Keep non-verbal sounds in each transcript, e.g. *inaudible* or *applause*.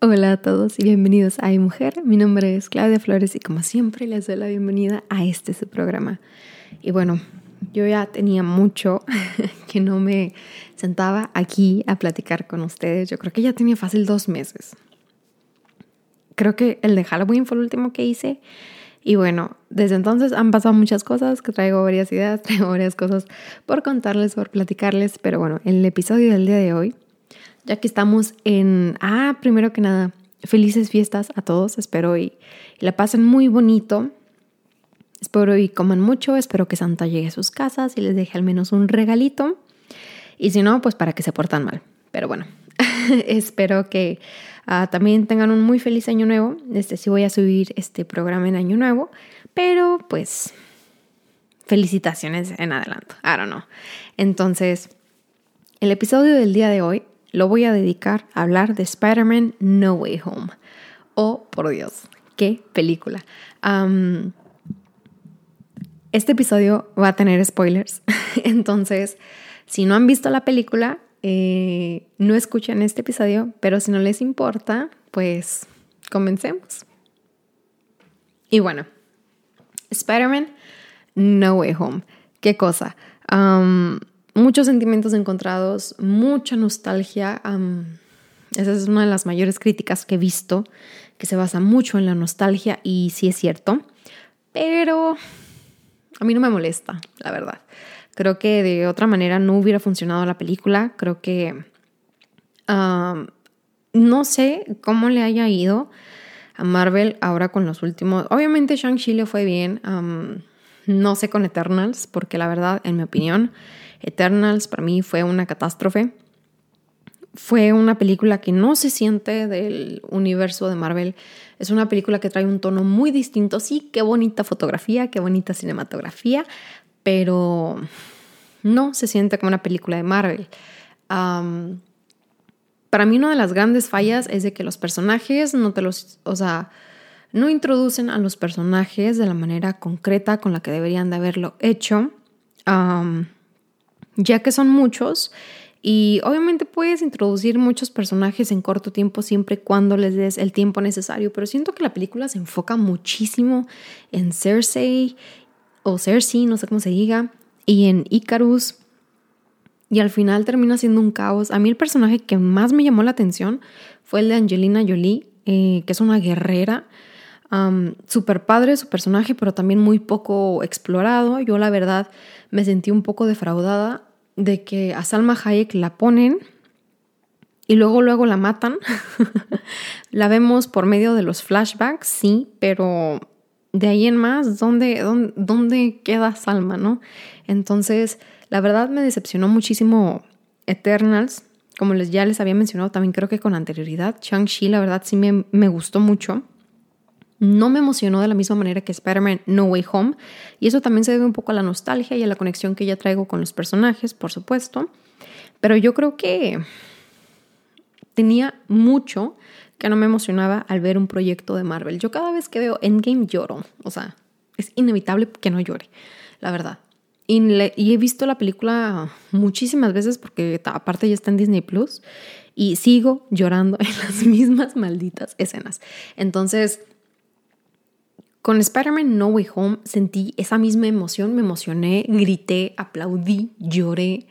Hola a todos y bienvenidos a Mujer. Mi nombre es Claudia Flores y como siempre les doy la bienvenida a este su programa. Y bueno, yo ya tenía mucho *laughs* que no me sentaba aquí a platicar con ustedes. Yo creo que ya tenía fácil dos meses. Creo que el de Halloween fue el último que hice. Y bueno, desde entonces han pasado muchas cosas, que traigo varias ideas, *laughs* traigo varias cosas por contarles, por platicarles. Pero bueno, el episodio del día de hoy ya que estamos en, ah, primero que nada, felices fiestas a todos, espero y, la pasen muy bonito. Espero y coman mucho, espero que Santa llegue a sus casas y les deje al menos un regalito. Y si no, pues para que se portan mal. Pero bueno, *laughs* espero que ah, también tengan un muy feliz año nuevo. Este sí voy a subir este programa en año nuevo, pero pues felicitaciones en adelanto. I don't know. Entonces, el episodio del día de hoy lo voy a dedicar a hablar de Spider-Man No Way Home. Oh, por Dios, qué película. este episodio va a tener spoilers, *laughs* entonces si no han visto la película, eh, no escuchen este episodio, pero si no les importa, pues comencemos. Y bueno, Spider-Man No Way Home. ¿Qué cosa? Muchos sentimientos encontrados, mucha nostalgia. esa es una de las mayores críticas que he visto, que se basa mucho en la nostalgia y sí es cierto, pero a mí no me molesta, la verdad. Creo que de otra manera no hubiera funcionado la película. Creo que no sé cómo le haya ido a Marvel ahora con los últimos. Obviamente Shang-Chi le fue bien. no sé con Eternals, porque la verdad, en mi opinión, Eternals para mí fue una catástrofe. Fue una película que no se siente del universo de Marvel. Es una película que trae un tono muy distinto. Sí, qué bonita fotografía, qué bonita cinematografía, pero no se siente como una película de Marvel. para mí una de las grandes fallas es de que los personajes no te los, o sea, no introducen a los personajes de la manera concreta con la que deberían de haberlo hecho ya que son muchos y obviamente puedes introducir muchos personajes en corto tiempo siempre y cuando les des el tiempo necesario, pero siento que la película se enfoca muchísimo en Cersei o Cersei, no sé cómo se diga, y en Icarus. Y al final termina siendo un caos. A mí el personaje que más me llamó la atención fue el de Angelina Jolie, eh, que es una guerrera. super padre su personaje, pero también muy poco explorado. Yo la verdad me sentí un poco defraudada de que a Salma Hayek la ponen y luego luego la matan. *laughs* la vemos por medio de los flashbacks, sí, pero de ahí en más, ¿dónde, dónde, queda Salma, no? Entonces, la verdad me decepcionó muchísimo Eternals. Como les, ya les había mencionado también creo que con anterioridad, Shang-Chi la verdad sí me, me gustó mucho no me emocionó de la misma manera que Spider-Man No Way Home. Y eso también se debe un poco a la nostalgia y a la conexión que ya traigo con los personajes, por supuesto. Pero yo creo que tenía mucho que no me emocionaba al ver un proyecto de Marvel. Yo cada vez que veo Endgame lloro. O sea, es inevitable que no llore, la verdad. Y, y, he visto la película muchísimas veces porque aparte ya está en Disney Plus y sigo llorando *laughs* en las mismas malditas escenas. Entonces, con Spider-Man No Way Home sentí esa misma emoción, me emocioné, grité, aplaudí, lloré.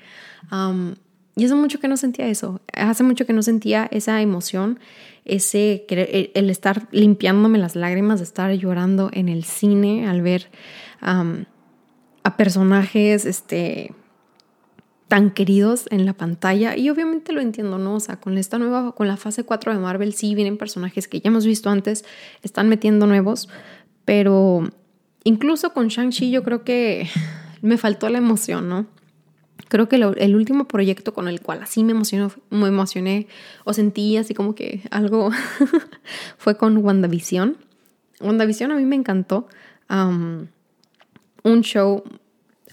y hace mucho que no sentía eso, hace mucho que no sentía esa emoción, ese el, estar limpiándome las lágrimas, de estar llorando en el cine al ver a personajes este, tan queridos en la pantalla. Y obviamente lo entiendo, ¿no? O sea, con esta nueva, con la fase 4 de Marvel, sí vienen personajes que ya hemos visto antes, están metiendo nuevos, pero incluso con Shang-Chi yo creo que me faltó la emoción, ¿no? Creo que el último proyecto con el cual así me emocionó, me emocioné o sentí así como que algo *laughs* fue con WandaVision. WandaVision a mí me encantó. un show,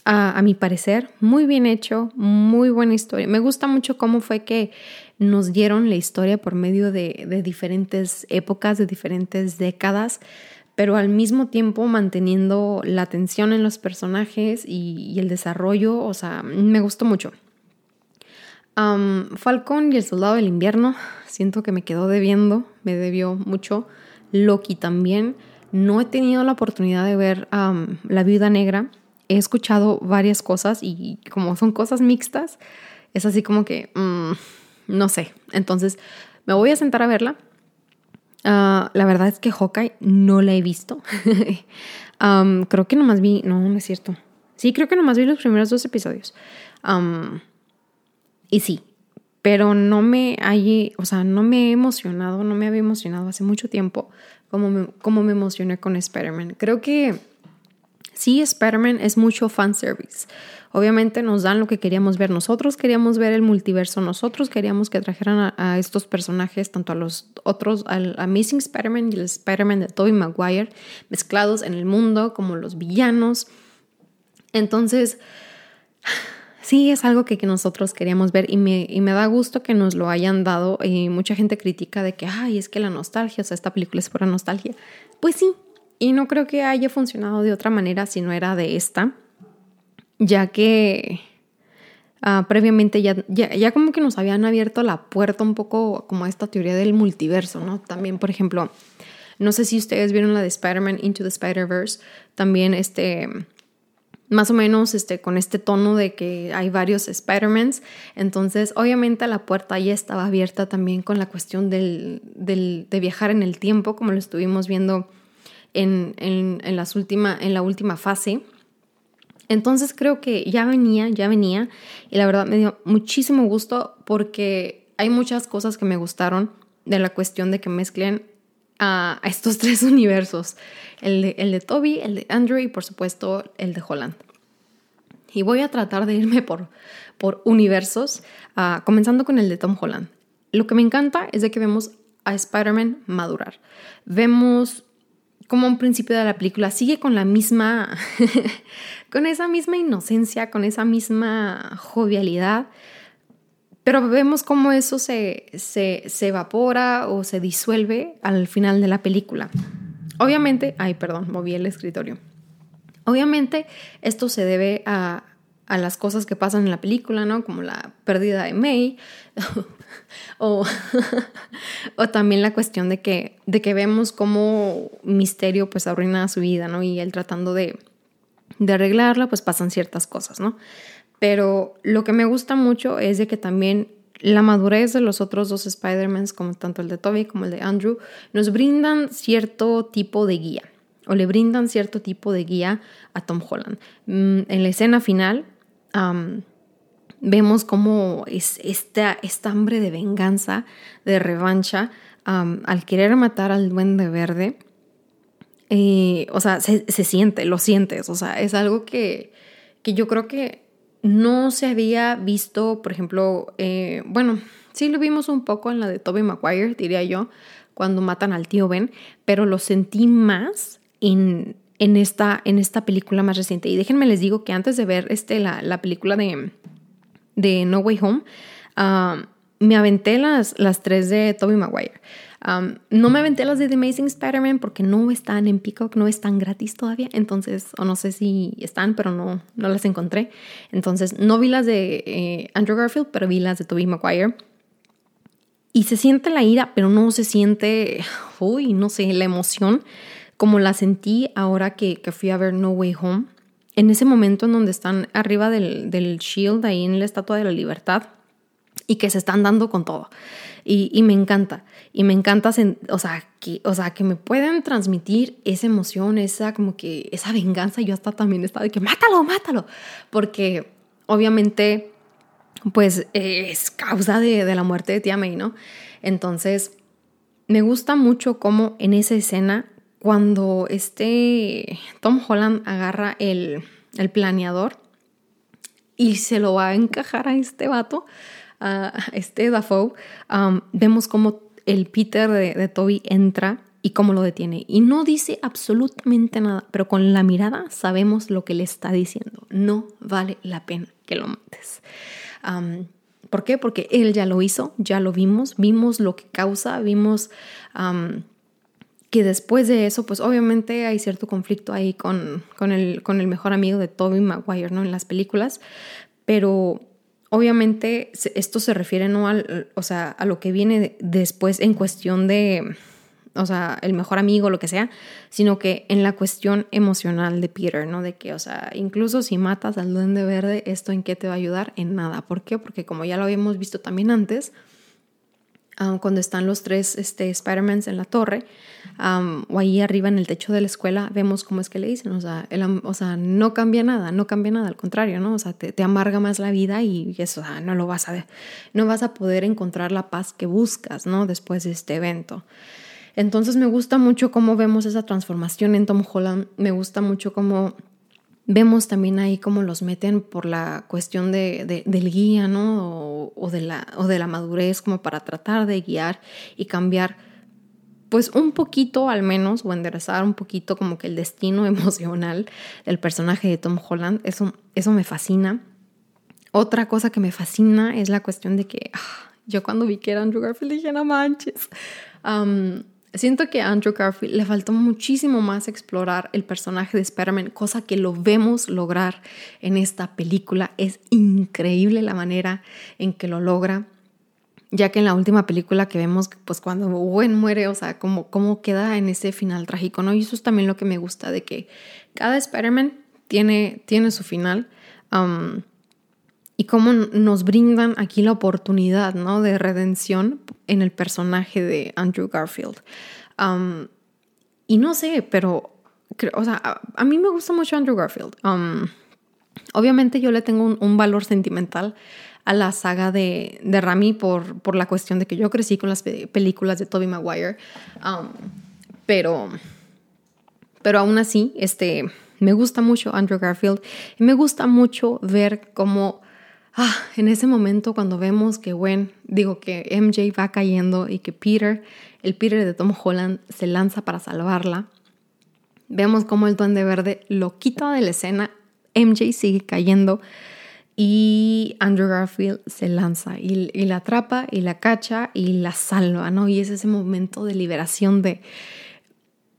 a, mi parecer, muy bien hecho, muy buena historia. Me gusta mucho cómo fue que nos dieron la historia por medio de, de diferentes épocas, de diferentes décadas pero al mismo tiempo manteniendo la atención en los personajes y, el desarrollo, o sea, me gustó mucho. Falcon y el Soldado del Invierno, *laughs* siento que me quedó debiendo, me debió mucho. Loki también. No he tenido la oportunidad de ver La Viuda Negra. He escuchado varias cosas y como son cosas mixtas, es así como que, mm, no sé. Entonces, me voy a sentar a verla. Ah, la verdad es que Hawkeye no la he visto. *laughs* creo que nomás vi, no, no es cierto. Sí, creo que nomás vi los primeros dos episodios. y sí, pero no me hay, o sea, no me he emocionado, no me había emocionado hace mucho tiempo como me, como me emocioné con Spider-Man. Creo que sí, Spider-Man es mucho fanservice. Obviamente nos dan lo que queríamos ver. Nosotros queríamos ver el multiverso. Nosotros queríamos que trajeran a, estos personajes, tanto a los otros, al Amazing Spider-Man y el Spider-Man de Tobey Maguire, mezclados en el mundo como los villanos. Entonces, sí es algo que, nosotros queríamos ver y me, y me, da gusto que nos lo hayan dado. Y mucha gente critica de que, ay, es que la nostalgia, o sea, esta película es pura nostalgia. Pues sí, y no creo que haya funcionado de otra manera si no era de esta ya que ah, previamente ya, ya, como que nos habían abierto la puerta un poco como a esta teoría del multiverso, ¿no? También, por ejemplo, no sé si ustedes vieron la de Spider-Man Into the Spider-Verse, también este más o menos este, con este tono de que hay varios Spider-Mans. Entonces, obviamente la puerta ya estaba abierta también con la cuestión del, del, de viajar en el tiempo, como lo estuvimos viendo en, en, las última, en la última fase. Entonces creo que ya venía, ya venía y la verdad me dio muchísimo gusto porque hay muchas cosas que me gustaron de la cuestión de que mezclen a, estos *laughs* tres universos, el de, el de Toby, el de Andrew y por supuesto el de Holland. Y voy a tratar de irme por, por universos, ah, comenzando con el de Tom Holland. Lo que me encanta es de que vemos a Spider-Man madurar. Vemos como un principio de la película sigue con la misma, *laughs* con esa misma inocencia, con esa misma jovialidad, pero vemos cómo eso se, se, se evapora o se disuelve al final de la película. Obviamente, ay, perdón, moví el escritorio. Obviamente esto se debe a, a las cosas que pasan en la película, ¿no? Como la pérdida de May *laughs* o, *laughs* o, también la cuestión de que, de que vemos cómo Misterio pues arruina su vida, ¿no? Y él tratando de, de arreglarla, pues pasan ciertas cosas, ¿no? Pero lo que me gusta mucho es de que también la madurez de los otros dos Spider-Mans, como tanto el de Toby como el de Andrew, nos brindan cierto tipo de guía o le brindan cierto tipo de guía a Tom Holland. Mm, en la escena final, vemos cómo es esta, esta, hambre de venganza, de revancha, al querer matar al duende verde. Eh, o sea, se, siente, lo sientes, o sea, es algo que, que yo creo que no se había visto, por ejemplo, eh, bueno, sí lo vimos un poco en la de Toby Maguire, diría yo, cuando matan al tío Ben, pero lo sentí más en, en esta, en esta película más reciente. Y déjenme les digo que antes de ver este, la, la película de, de, No Way Home, um, me aventé las, las tres de Tobey Maguire. Um, no me aventé las de The Amazing Spider-Man porque no están en Peacock, no están gratis todavía. Entonces, o no sé si están, pero no, no las encontré. Entonces, no vi las de eh, Andrew Garfield, pero vi las de Tobey Maguire. Y se siente la ira, pero no se siente, uy, no sé, la emoción como la sentí ahora que, fui a ver No Way Home. En ese momento en donde están arriba del, shield, ahí en la Estatua de la Libertad, y que se están dando con todo. Y, me encanta. Y me encanta, o sea, que, o sea, que me pueden transmitir esa emoción, esa como que, esa venganza. Yo hasta también estaba de que, mátalo, mátalo. Porque obviamente, pues es causa de, la muerte de Tia May, ¿no? Entonces, me gusta mucho cómo en esa escena cuando este Tom Holland agarra el, planeador y se lo va a encajar a este vato, a este Dafoe, vemos como el Peter de, de Toby entra y cómo lo detiene. Y no dice absolutamente nada, pero con la mirada sabemos lo que le está diciendo. No vale la pena que lo mates. ¿Por qué? Porque él ya lo hizo, ya lo vimos, vimos lo que causa, vimos que después de eso, pues obviamente hay cierto conflicto ahí con, con, el, con el mejor amigo de Toby Maguire, ¿no? En las películas, pero obviamente esto se refiere no al, o sea, a lo que viene después en cuestión de, o sea, el mejor amigo, lo que sea, sino que en la cuestión emocional de Peter, ¿no? De que, o sea, incluso si matas al duende verde, ¿esto en qué te va a ayudar? En nada. ¿Por qué? Porque como ya lo habíamos visto también antes, cuando están los tres este, Spider-Mans en la torre, o ahí arriba en el techo de la escuela, vemos cómo es que le dicen, o sea, o sea no cambia nada, no cambia nada, al contrario, ¿no? O sea, te, amarga más la vida y eso, o sea, no lo vas a ver, no vas a poder encontrar la paz que buscas, ¿no? Después de este evento. Entonces me gusta mucho cómo vemos esa transformación en Tom Holland, me gusta mucho cómo Vemos también ahí cómo los meten por la cuestión de, del guía, ¿no? O, de la, o de la madurez, como para tratar de guiar y cambiar, pues un poquito al menos, o enderezar un poquito como que el destino *laughs* emocional del personaje de Tom Holland. Eso, eso me fascina. Otra cosa que me fascina es la cuestión de que ah, yo cuando vi que era Andrew Garfield dije, no manches. Siento que a Andrew Garfield le faltó muchísimo más explorar el personaje de Spider-Man, cosa que lo vemos lograr en esta película. Es increíble la manera en que lo logra, ya que en la última película que vemos, pues cuando Gwen muere, o sea, cómo, cómo queda en ese final trágico, ¿no? Y eso es también lo que me gusta, de que cada Spider-Man tiene, tiene su final. Um, y cómo nos brindan aquí la oportunidad ¿no? de redención en el personaje de Andrew Garfield. y no sé, pero o sea, a, mí me gusta mucho Andrew Garfield. obviamente yo le tengo un, valor sentimental a la saga de, de Rami por, por, la cuestión de que yo crecí con las películas de Tobey Maguire. pero, pero aún así, este, me gusta mucho Andrew Garfield y me gusta mucho ver cómo ah, en ese momento cuando vemos que Gwen, digo que MJ va cayendo y que Peter, el Peter de Tom Holland, se lanza para salvarla, vemos cómo el duende verde lo quita de la escena, MJ sigue cayendo y Andrew Garfield se lanza y, y la atrapa y la cacha y la salva, ¿no? Y es ese momento de liberación de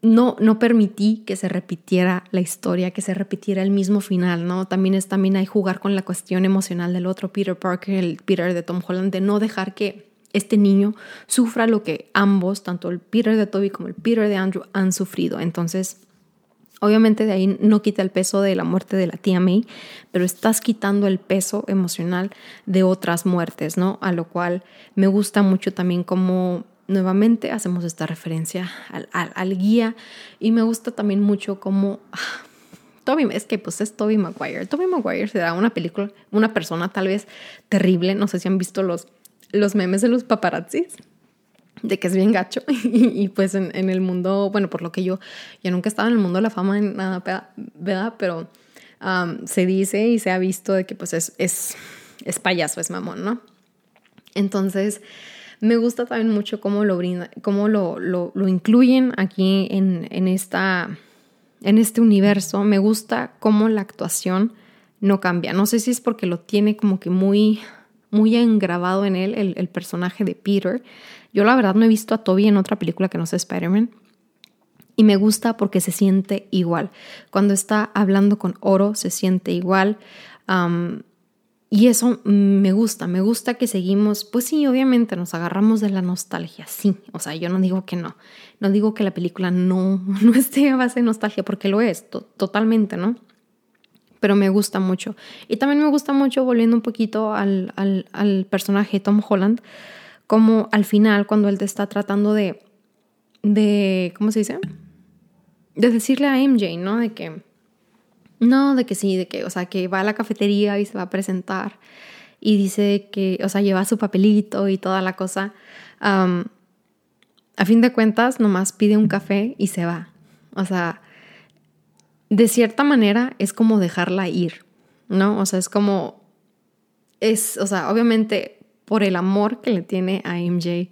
no, no permití que se repitiera la historia, que se repitiera el mismo final, ¿no? También es también hay jugar con la cuestión emocional del otro Peter Parker, el Peter de Tom Holland, de no dejar que este niño sufra lo que ambos, tanto el Peter de Toby como el Peter de Andrew, han sufrido. Entonces, obviamente de ahí no quita el peso de la muerte de la tía May, pero estás quitando el peso emocional de otras muertes, ¿no? A lo cual me gusta mucho también como nuevamente hacemos esta referencia al, guía y me gusta también mucho como *sighs* Toby, es que pues es Toby Maguire. Toby Maguire será una película, una persona tal vez terrible, no sé si han visto los, los memes de los paparazzis, de que es bien gacho *laughs* y, pues en, el mundo, bueno, por lo que yo ya nunca estaba en el mundo de la fama en nada, ¿verdad? Pero se dice y se ha visto de que pues es, es, es payaso, es mamón, ¿no? Entonces, me gusta también mucho cómo lo brinda, cómo lo, lo, incluyen aquí en, en, esta, en este universo. Me gusta cómo la actuación no cambia. No sé si es porque lo tiene como que muy, muy engravado en él, el, el personaje de Peter. Yo la verdad no he visto a Toby en otra película que no sea Spider-Man. Y me gusta porque se siente igual. Cuando está hablando con Oro, se siente igual. Y eso me gusta, me gusta que seguimos, pues sí, obviamente nos agarramos de la nostalgia, sí, o sea, yo no digo que no, no digo que la película no, *laughs* no esté a base de nostalgia, porque lo es, totalmente, ¿no? Pero me gusta mucho. Y también me gusta mucho, volviendo un poquito al, al, al personaje Tom Holland, como al final, cuando él te está tratando de, de, ¿cómo se dice? De decirle a MJ, ¿no? De que no, de que sí, de que, o sea, que va a la cafetería y se va a presentar y dice que, o sea, lleva su papelito y toda la cosa. a fin de cuentas, nomás pide un café y se va. O sea, de cierta manera es como dejarla ir, ¿no? O sea, es como, es, o sea, obviamente por el amor que le tiene a MJ,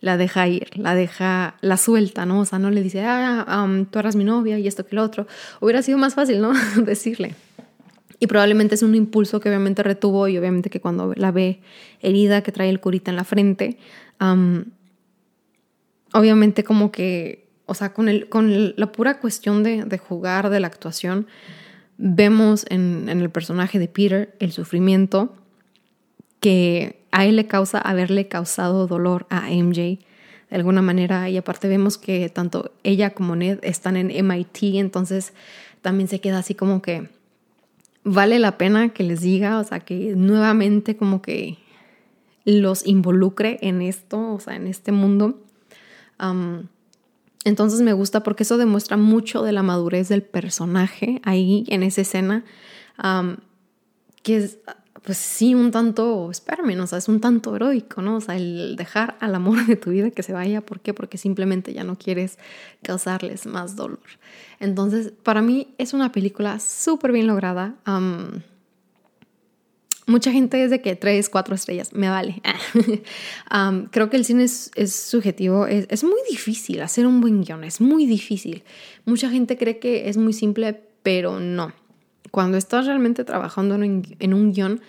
la deja ir, la deja, la suelta, ¿no? O sea, no le dice, ah, tú eras mi novia y esto que lo otro. Hubiera sido más fácil, ¿no? *laughs* Decirle. Y probablemente es un impulso que obviamente retuvo y obviamente que cuando la ve herida, que trae el curita en la frente, obviamente como que, o sea, con, el, con la pura cuestión de, de jugar, de la actuación, vemos en el personaje de Peter el sufrimiento que a él le causa haberle causado dolor a MJ de alguna manera y aparte vemos que tanto ella como Ned están en MIT, entonces también se queda así como que vale la pena que les diga, o sea, que nuevamente como que los involucre en esto, o sea, en este mundo. entonces me gusta porque eso demuestra mucho de la madurez del personaje ahí en esa escena, que es, pues sí, un tanto, espérame, o sea, es un tanto heroico, ¿no? O sea, el dejar al amor de tu vida que se vaya, ¿por qué? Porque simplemente ya no quieres causarles más dolor. Entonces, para mí es una película súper bien lograda. mucha gente es que tres, cuatro estrellas, me vale. *laughs* creo que el cine es, subjetivo, es, es, muy difícil hacer un buen guion, es muy difícil. Mucha gente cree que es muy simple, pero no. Cuando estás realmente trabajando en, en un guion,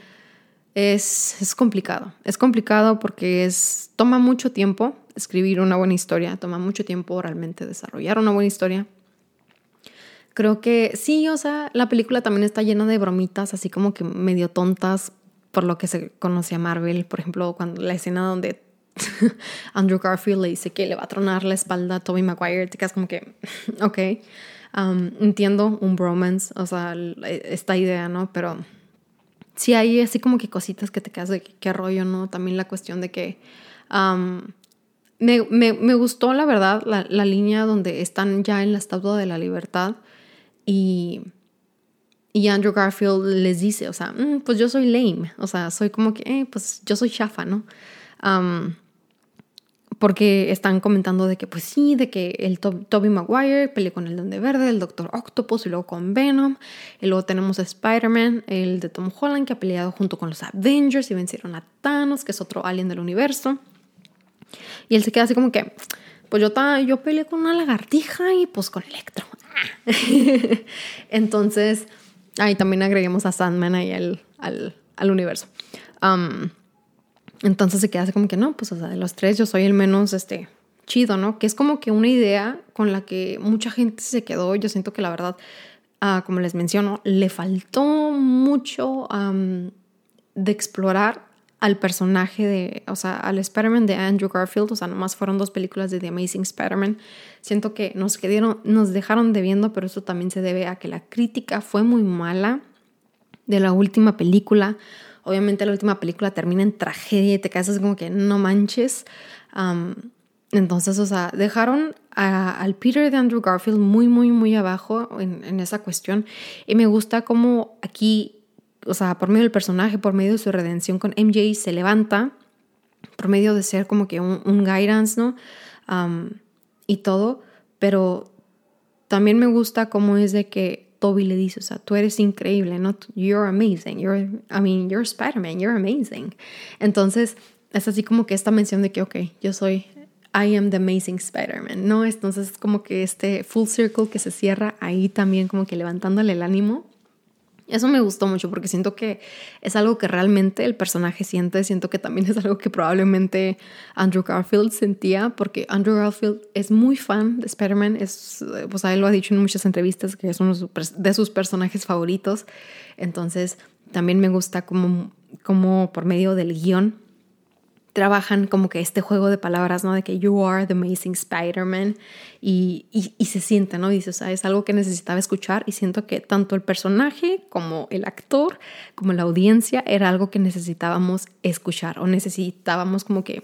es, es, complicado. Es complicado porque es, toma mucho tiempo escribir una buena historia, toma mucho tiempo realmente desarrollar una buena historia. Creo que sí, o sea, la película también está llena de bromitas, así como que medio tontas por lo que se conoce a Marvel. Por ejemplo, cuando la escena donde *laughs* Andrew Garfield le dice que le va a tronar la espalda a Tobey Maguire, te quedas como que, *laughs* ok, entiendo un bromance, o sea, esta idea, ¿no? Pero sí hay así como que cositas que te quedas de qué rollo, ¿no? También la cuestión de que me, me, me, gustó, la verdad, la, la, línea donde están ya en la Estatua de la Libertad y, y Andrew Garfield les dice, o sea, mm, pues yo soy lame, o sea, soy como que, eh, pues yo soy chafa, ¿no? Porque están comentando de que, pues sí, de que el Toby Maguire peleó con el Donde Verde, el Doctor Octopus y luego con Venom. Y luego tenemos a Spider-Man, el de Tom Holland, que ha peleado junto con los Avengers y vencieron a Thanos, que es otro alien del universo. Y él se queda así como que, pues yo, yo peleé con una lagartija y pues con Electro. *laughs* Entonces, ahí también agreguemos a Sandman ahí al, al, universo. Um, entonces se queda como que no, pues o sea, de los tres yo soy el menos este, chido, ¿no? Que es como que una idea con la que mucha gente se quedó. Yo siento que la verdad, ah, como les menciono, le faltó mucho de explorar al personaje de, o sea, al Spider-Man de Andrew Garfield, o sea, nomás fueron dos películas de The Amazing Spider-Man. Siento que nos quedaron, nos dejaron de viendo, pero eso también se debe a que la crítica fue muy mala de la última película. Obviamente la última película termina en tragedia y te quedas como que no manches. entonces, o sea, dejaron al Peter de Andrew Garfield muy, muy, muy abajo en, en esa cuestión. Y me gusta cómo aquí o sea, por medio del personaje, por medio de su redención con MJ, se levanta, por medio de ser como que un, guidance, ¿no? y todo, pero también me gusta cómo es de que Toby le dice, o sea, tú eres increíble, ¿no? You're amazing, you're, I mean, you're Spider-Man, you're amazing. Entonces, es así como que esta mención de que, ok, yo soy, I am the amazing Spider-Man, ¿no? Entonces, como que este full circle que se cierra ahí también, como que levantándole el ánimo. Eso me gustó mucho porque siento que es algo que realmente el personaje siente, siento que también es algo que probablemente Andrew Garfield sentía, porque Andrew Garfield es muy fan de Spider-Man, es, pues a él lo ha dicho en muchas entrevistas que es uno de sus personajes favoritos, entonces también me gusta como, como por medio del guion trabajan como que este juego de palabras, ¿no? De que you are the amazing Spider-Man y, y, se siente, ¿no? Dice, o sea, es algo que necesitaba escuchar y siento que tanto el personaje como el actor, como la audiencia, era algo que necesitábamos escuchar o necesitábamos como que,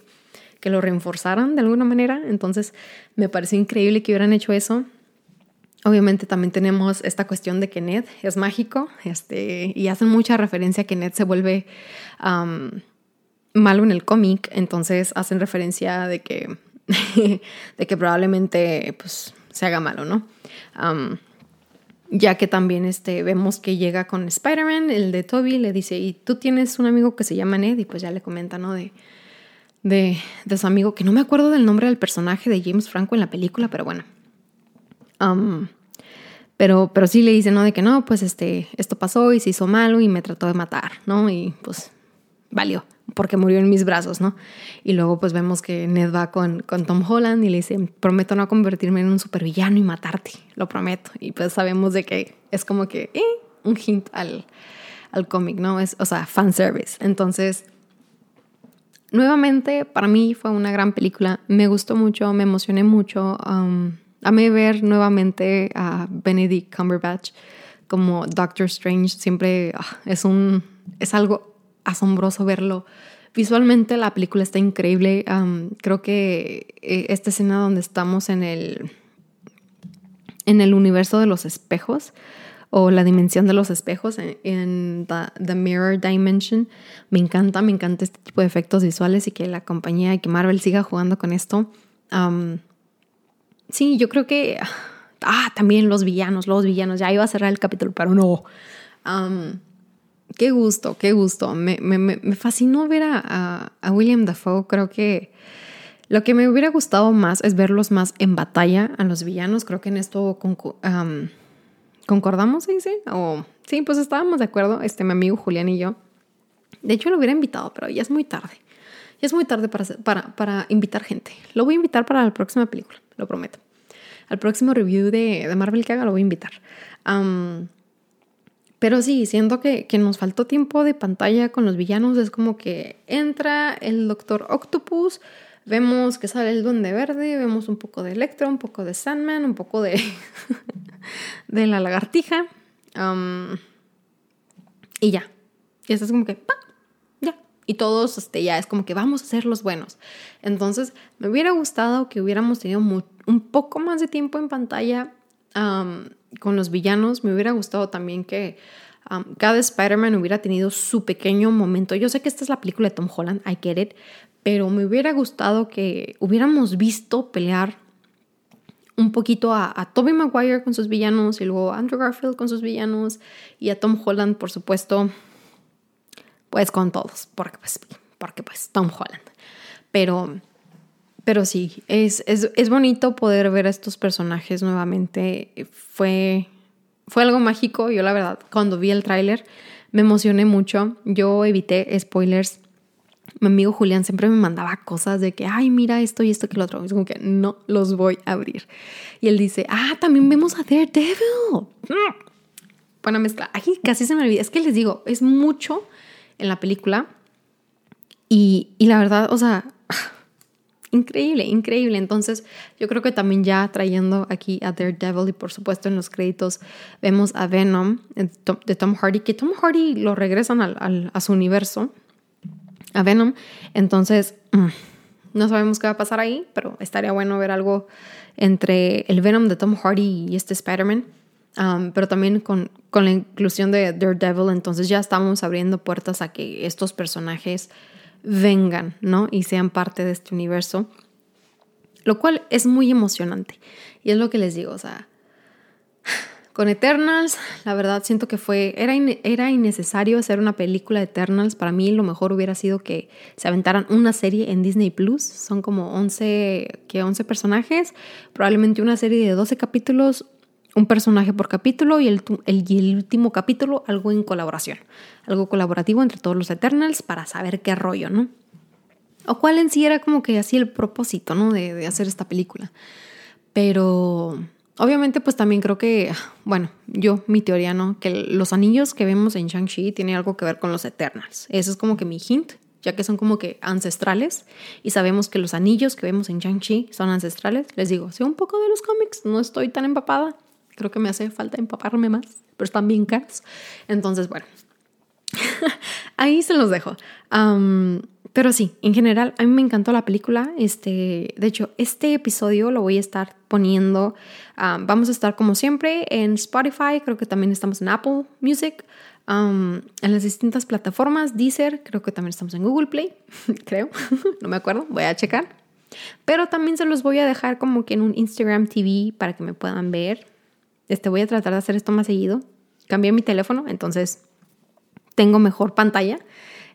que lo reforzaran de alguna manera. Entonces, me parece increíble que hubieran hecho eso. Obviamente también tenemos esta cuestión de que Ned es mágico este, y hacen mucha referencia a que Ned se vuelve malo en el cómic, entonces hacen referencia de que, *laughs* de que probablemente pues, se haga malo, ¿no? ya que también este, vemos que llega con Spider-Man, el de Toby, le dice, y tú tienes un amigo que se llama Ned, y pues ya le comenta, ¿no? De, de, de su amigo, que no me acuerdo del nombre del personaje de James Franco en la película, pero bueno. pero, pero sí le dice, ¿no? De que no, pues este, esto pasó y se hizo malo y me trató de matar, ¿no? Y pues valió porque murió en mis brazos, ¿no? Y luego pues vemos que Ned va con, con Tom Holland y le dice, prometo no convertirme en un supervillano y matarte, lo prometo. Y pues sabemos de que es como que eh, un hint al, al cómic, ¿no? Es, o sea, fanservice. Entonces, nuevamente, para mí fue una gran película. Me gustó mucho, me emocioné mucho. Um, amé ver nuevamente a Benedict Cumberbatch como Doctor Strange. Siempre ah, es, un, es algo asombroso verlo. Visualmente la película está increíble. Creo que eh, esta escena donde estamos en el, en el universo de los espejos o la dimensión de los espejos en, the, Mirror Dimension. Me encanta, me encanta este tipo de efectos visuales y que la compañía y que Marvel siga jugando con esto. Sí, yo creo que... Ah, también los villanos, los villanos. Ya iba a cerrar el capítulo, pero no. Qué gusto, qué gusto. Me, fascinó ver a, William Dafoe. Creo que lo que me hubiera gustado más es verlos más en batalla a los villanos. Creo que en esto um, ¿Concordamos, dice? O sí, pues estábamos de acuerdo, este, mi amigo Julián y yo. De hecho, lo hubiera invitado, pero ya es muy tarde. Ya es muy tarde para, para, para invitar gente. Lo voy a invitar para la próxima película, lo prometo. Al próximo review de, de Marvel que haga lo voy a invitar. Pero sí, siento que, que, nos faltó tiempo de pantalla con los villanos. Es como que entra el Doctor Octopus, Vemos que sale el Duende Verde, vemos un poco de Electro, un poco de Sandman, un poco de, *laughs* de la lagartija. y ya. Y es como que, ya. Y todos este, ya es como que vamos a ser los buenos. Entonces, me hubiera gustado que hubiéramos tenido un poco más de tiempo en pantalla con los villanos. Me hubiera gustado también que cada Spider-Man hubiera tenido su pequeño momento. Yo sé que esta es la película de Tom Holland, I get it, pero me hubiera gustado que hubiéramos visto pelear un poquito a, a Tobey Maguire con sus villanos y luego a Andrew Garfield con sus villanos y a Tom Holland, por supuesto, pues con todos, porque pues, porque pues Tom Holland. Pero, pero sí, es, es, es bonito poder ver a estos personajes nuevamente. Fue, fue algo mágico. Yo la verdad, cuando vi el tráiler, me emocioné mucho. Yo evité spoilers mi amigo Julián siempre me mandaba cosas de que, ay, mira esto y esto que lo otro. Es como que no los voy a abrir. Y él dice, ah, también vemos a Daredevil. *laughs* Buena mezcla. Ay, casi se me olvida. Es que les digo, es mucho en la película. Y, y la verdad, o sea, increíble, increíble. Entonces, yo creo que también ya trayendo aquí a Daredevil y por supuesto en los créditos vemos a Venom de Tom Hardy, que Tom Hardy lo regresan al, a su universo a Venom. Entonces, mm, no sabemos qué va a pasar ahí, pero estaría bueno ver algo entre el Venom de Tom Hardy y este Spider-Man. Um, pero también con, con, la inclusión de Daredevil, entonces ya estamos abriendo puertas a que estos personajes vengan, ¿no? Y sean parte de este universo. Lo cual es muy emocionante. Y es lo que les digo, o sea, con Eternals, la verdad siento que fue, era, era innecesario hacer una película de Eternals. Para mí lo mejor hubiera sido que se aventaran una serie en Disney Plus. Son como 11, que 11 personajes, probablemente una serie de 12 capítulos, un personaje por capítulo y el, último capítulo algo en colaboración, algo colaborativo entre todos los Eternals para saber qué rollo, ¿no? O cuál en sí era como que así el propósito, ¿no? De, de hacer esta película. Pero Obviamente, pues también creo que, bueno, yo, mi teoría, ¿no? Que los anillos que vemos en Shang-Chi tienen algo que ver con los Eternals. Eso es como que mi hint, ya que son como que ancestrales y sabemos que los anillos que vemos en Shang-Chi son ancestrales. Les digo, sé un poco de los cómics, no estoy tan empapada. Creo que me hace falta empaparme más, pero están bien caros. Entonces, bueno, *laughs* ahí se los dejo. Pero sí, en general, a mí me encantó la película. Este, de hecho, este episodio lo voy a estar poniendo. vamos a estar como siempre en Spotify, creo que también estamos en Apple Music, en las distintas plataformas, Deezer, creo que también estamos en Google Play, *laughs* creo, *laughs* no me acuerdo, voy a checar. Pero también se los voy a dejar como que en un Instagram TV para que me puedan ver. Este, voy a tratar de hacer esto más seguido. Cambié mi teléfono, entonces tengo mejor pantalla.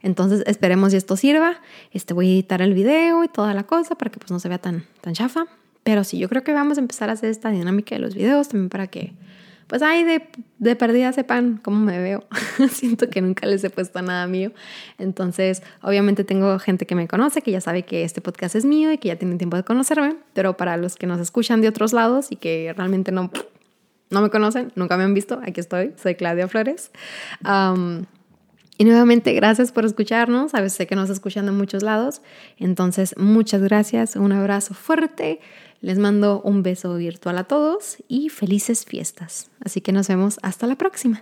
Entonces esperemos si esto sirva. Este, voy a editar el video y toda la cosa para que pues no se vea tan, tan chafa. Pero sí, yo creo que vamos a empezar a hacer esta dinámica de los videos también para que, pues ahí de, de perdida sepan cómo me veo. *laughs* Siento que nunca les he puesto nada mío. Entonces, obviamente tengo gente que me conoce, que ya sabe que este podcast es mío y que ya tienen tiempo de conocerme. Pero para los que nos escuchan de otros lados y que realmente no, no me conocen, nunca me han visto, aquí estoy, soy Claudia Flores. Y nuevamente, gracias por escucharnos. A veces sé que nos escuchan en muchos lados. Entonces, muchas gracias. Un abrazo fuerte. Les mando un beso virtual a todos y felices fiestas. Así que nos vemos hasta la próxima.